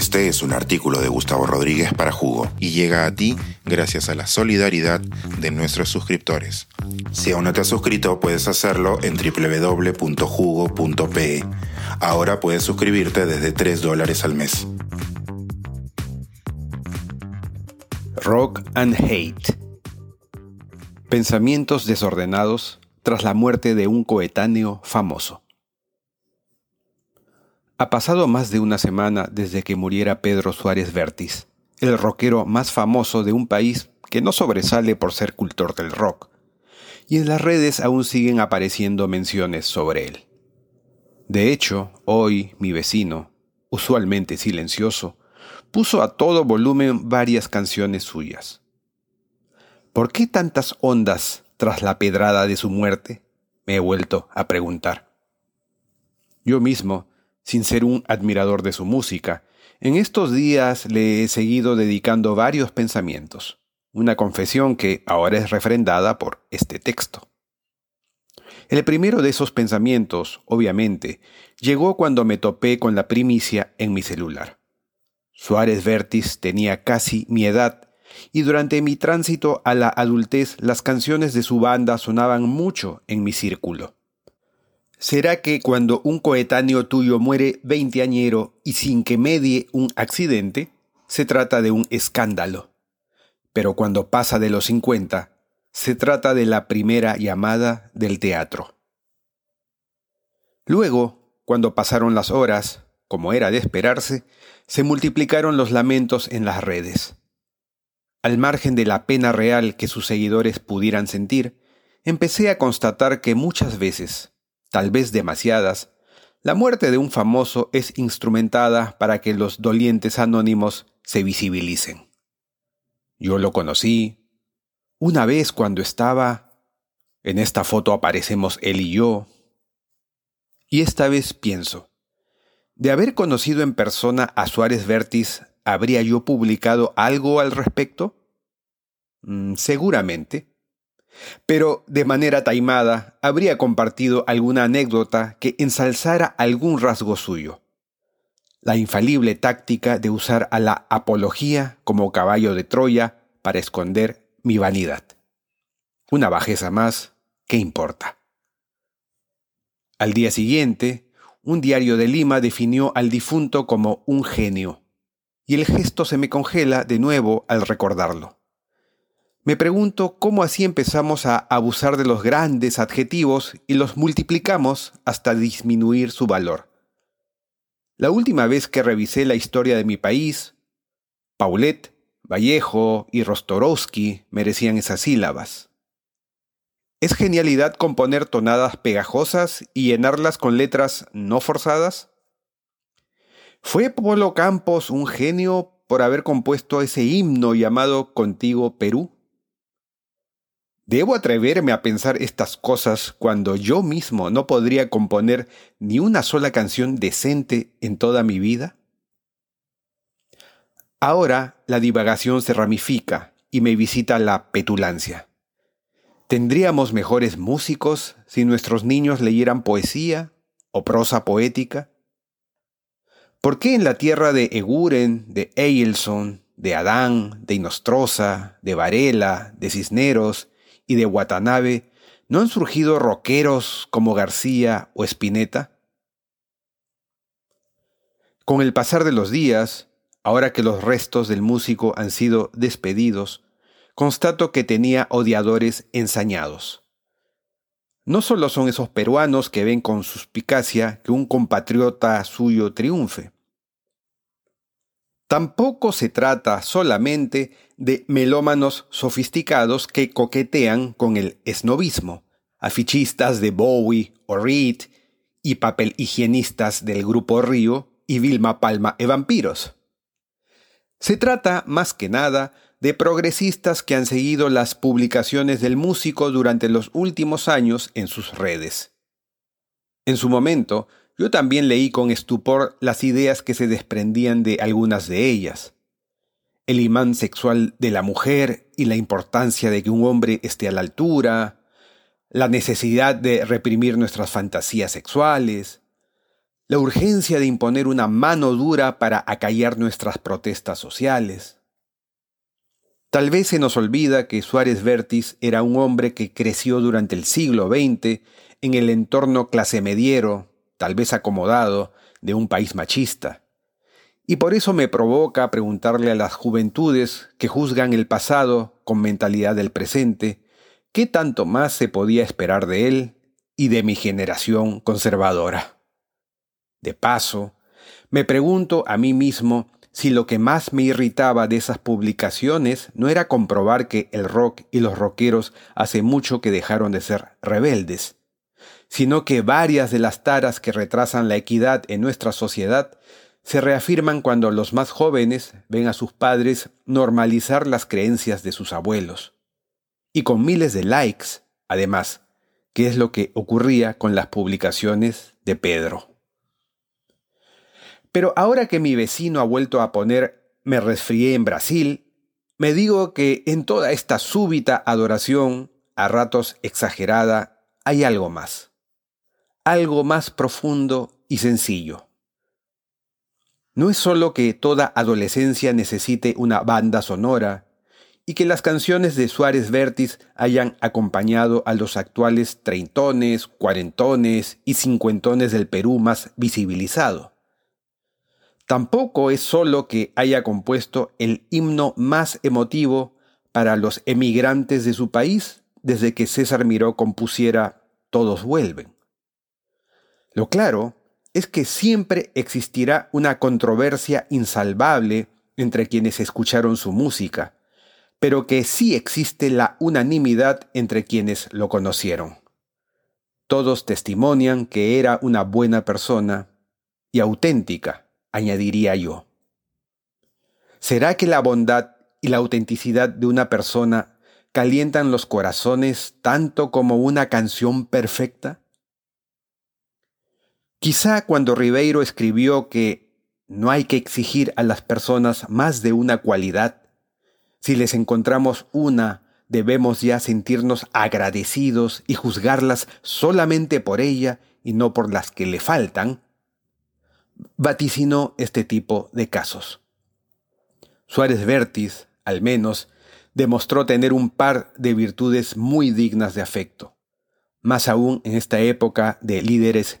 Este es un artículo de Gustavo Rodríguez para Jugo y llega a ti gracias a la solidaridad de nuestros suscriptores. Si aún no te has suscrito, puedes hacerlo en www.jugo.pe. Ahora puedes suscribirte desde 3 dólares al mes. Rock and Hate. Pensamientos desordenados tras la muerte de un coetáneo famoso. Ha pasado más de una semana desde que muriera Pedro Suárez Vértiz, el rockero más famoso de un país que no sobresale por ser cultor del rock, y en las redes aún siguen apareciendo menciones sobre él. De hecho, hoy mi vecino, usualmente silencioso, puso a todo volumen varias canciones suyas. ¿Por qué tantas ondas tras la pedrada de su muerte? Me he vuelto a preguntar. Yo mismo sin ser un admirador de su música, en estos días le he seguido dedicando varios pensamientos, una confesión que ahora es refrendada por este texto. El primero de esos pensamientos, obviamente, llegó cuando me topé con la primicia en mi celular. Suárez Vértiz tenía casi mi edad y durante mi tránsito a la adultez las canciones de su banda sonaban mucho en mi círculo. ¿Será que cuando un coetáneo tuyo muere veinteañero y sin que medie un accidente, se trata de un escándalo? Pero cuando pasa de los cincuenta, se trata de la primera llamada del teatro. Luego, cuando pasaron las horas, como era de esperarse, se multiplicaron los lamentos en las redes. Al margen de la pena real que sus seguidores pudieran sentir, empecé a constatar que muchas veces, tal vez demasiadas, la muerte de un famoso es instrumentada para que los dolientes anónimos se visibilicen. Yo lo conocí una vez cuando estaba... En esta foto aparecemos él y yo. Y esta vez pienso, de haber conocido en persona a Suárez Vértiz, ¿habría yo publicado algo al respecto? Mm, seguramente pero de manera taimada habría compartido alguna anécdota que ensalzara algún rasgo suyo. La infalible táctica de usar a la apología como caballo de Troya para esconder mi vanidad. Una bajeza más, ¿qué importa? Al día siguiente, un diario de Lima definió al difunto como un genio, y el gesto se me congela de nuevo al recordarlo. Me pregunto cómo así empezamos a abusar de los grandes adjetivos y los multiplicamos hasta disminuir su valor. La última vez que revisé la historia de mi país, Paulet, Vallejo y Rostorowski merecían esas sílabas. ¿Es genialidad componer tonadas pegajosas y llenarlas con letras no forzadas? ¿Fue Polo Campos un genio por haber compuesto ese himno llamado Contigo Perú? ¿Debo atreverme a pensar estas cosas cuando yo mismo no podría componer ni una sola canción decente en toda mi vida? Ahora la divagación se ramifica y me visita la petulancia. ¿Tendríamos mejores músicos si nuestros niños leyeran poesía o prosa poética? ¿Por qué en la tierra de Eguren, de Eilson, de Adán, de Inostrosa, de Varela, de Cisneros y de Watanabe, ¿no han surgido rockeros como García o Spinetta? Con el pasar de los días, ahora que los restos del músico han sido despedidos, constato que tenía odiadores ensañados. No solo son esos peruanos que ven con suspicacia que un compatriota suyo triunfe, Tampoco se trata solamente de melómanos sofisticados que coquetean con el esnovismo, afichistas de Bowie o Reed y papel higienistas del grupo Río y Vilma Palma e Vampiros. Se trata, más que nada, de progresistas que han seguido las publicaciones del músico durante los últimos años en sus redes. En su momento, yo también leí con estupor las ideas que se desprendían de algunas de ellas. El imán sexual de la mujer y la importancia de que un hombre esté a la altura, la necesidad de reprimir nuestras fantasías sexuales, la urgencia de imponer una mano dura para acallar nuestras protestas sociales. Tal vez se nos olvida que Suárez Vértiz era un hombre que creció durante el siglo XX en el entorno clase mediero, tal vez acomodado, de un país machista. Y por eso me provoca preguntarle a las juventudes que juzgan el pasado con mentalidad del presente, ¿qué tanto más se podía esperar de él y de mi generación conservadora? De paso, me pregunto a mí mismo si lo que más me irritaba de esas publicaciones no era comprobar que el rock y los rockeros hace mucho que dejaron de ser rebeldes, sino que varias de las taras que retrasan la equidad en nuestra sociedad se reafirman cuando los más jóvenes ven a sus padres normalizar las creencias de sus abuelos. Y con miles de likes, además, que es lo que ocurría con las publicaciones de Pedro. Pero ahora que mi vecino ha vuelto a poner me resfrié en Brasil, me digo que en toda esta súbita adoración, a ratos exagerada, hay algo más. Algo más profundo y sencillo. No es solo que toda adolescencia necesite una banda sonora y que las canciones de Suárez Vértiz hayan acompañado a los actuales treintones, cuarentones y cincuentones del Perú más visibilizado. Tampoco es solo que haya compuesto el himno más emotivo para los emigrantes de su país desde que César Miró compusiera Todos vuelven. Lo claro es que siempre existirá una controversia insalvable entre quienes escucharon su música, pero que sí existe la unanimidad entre quienes lo conocieron. Todos testimonian que era una buena persona y auténtica, añadiría yo. ¿Será que la bondad y la autenticidad de una persona calientan los corazones tanto como una canción perfecta? Quizá cuando Ribeiro escribió que no hay que exigir a las personas más de una cualidad, si les encontramos una, debemos ya sentirnos agradecidos y juzgarlas solamente por ella y no por las que le faltan, vaticinó este tipo de casos. Suárez Vértiz, al menos, demostró tener un par de virtudes muy dignas de afecto más aún en esta época de líderes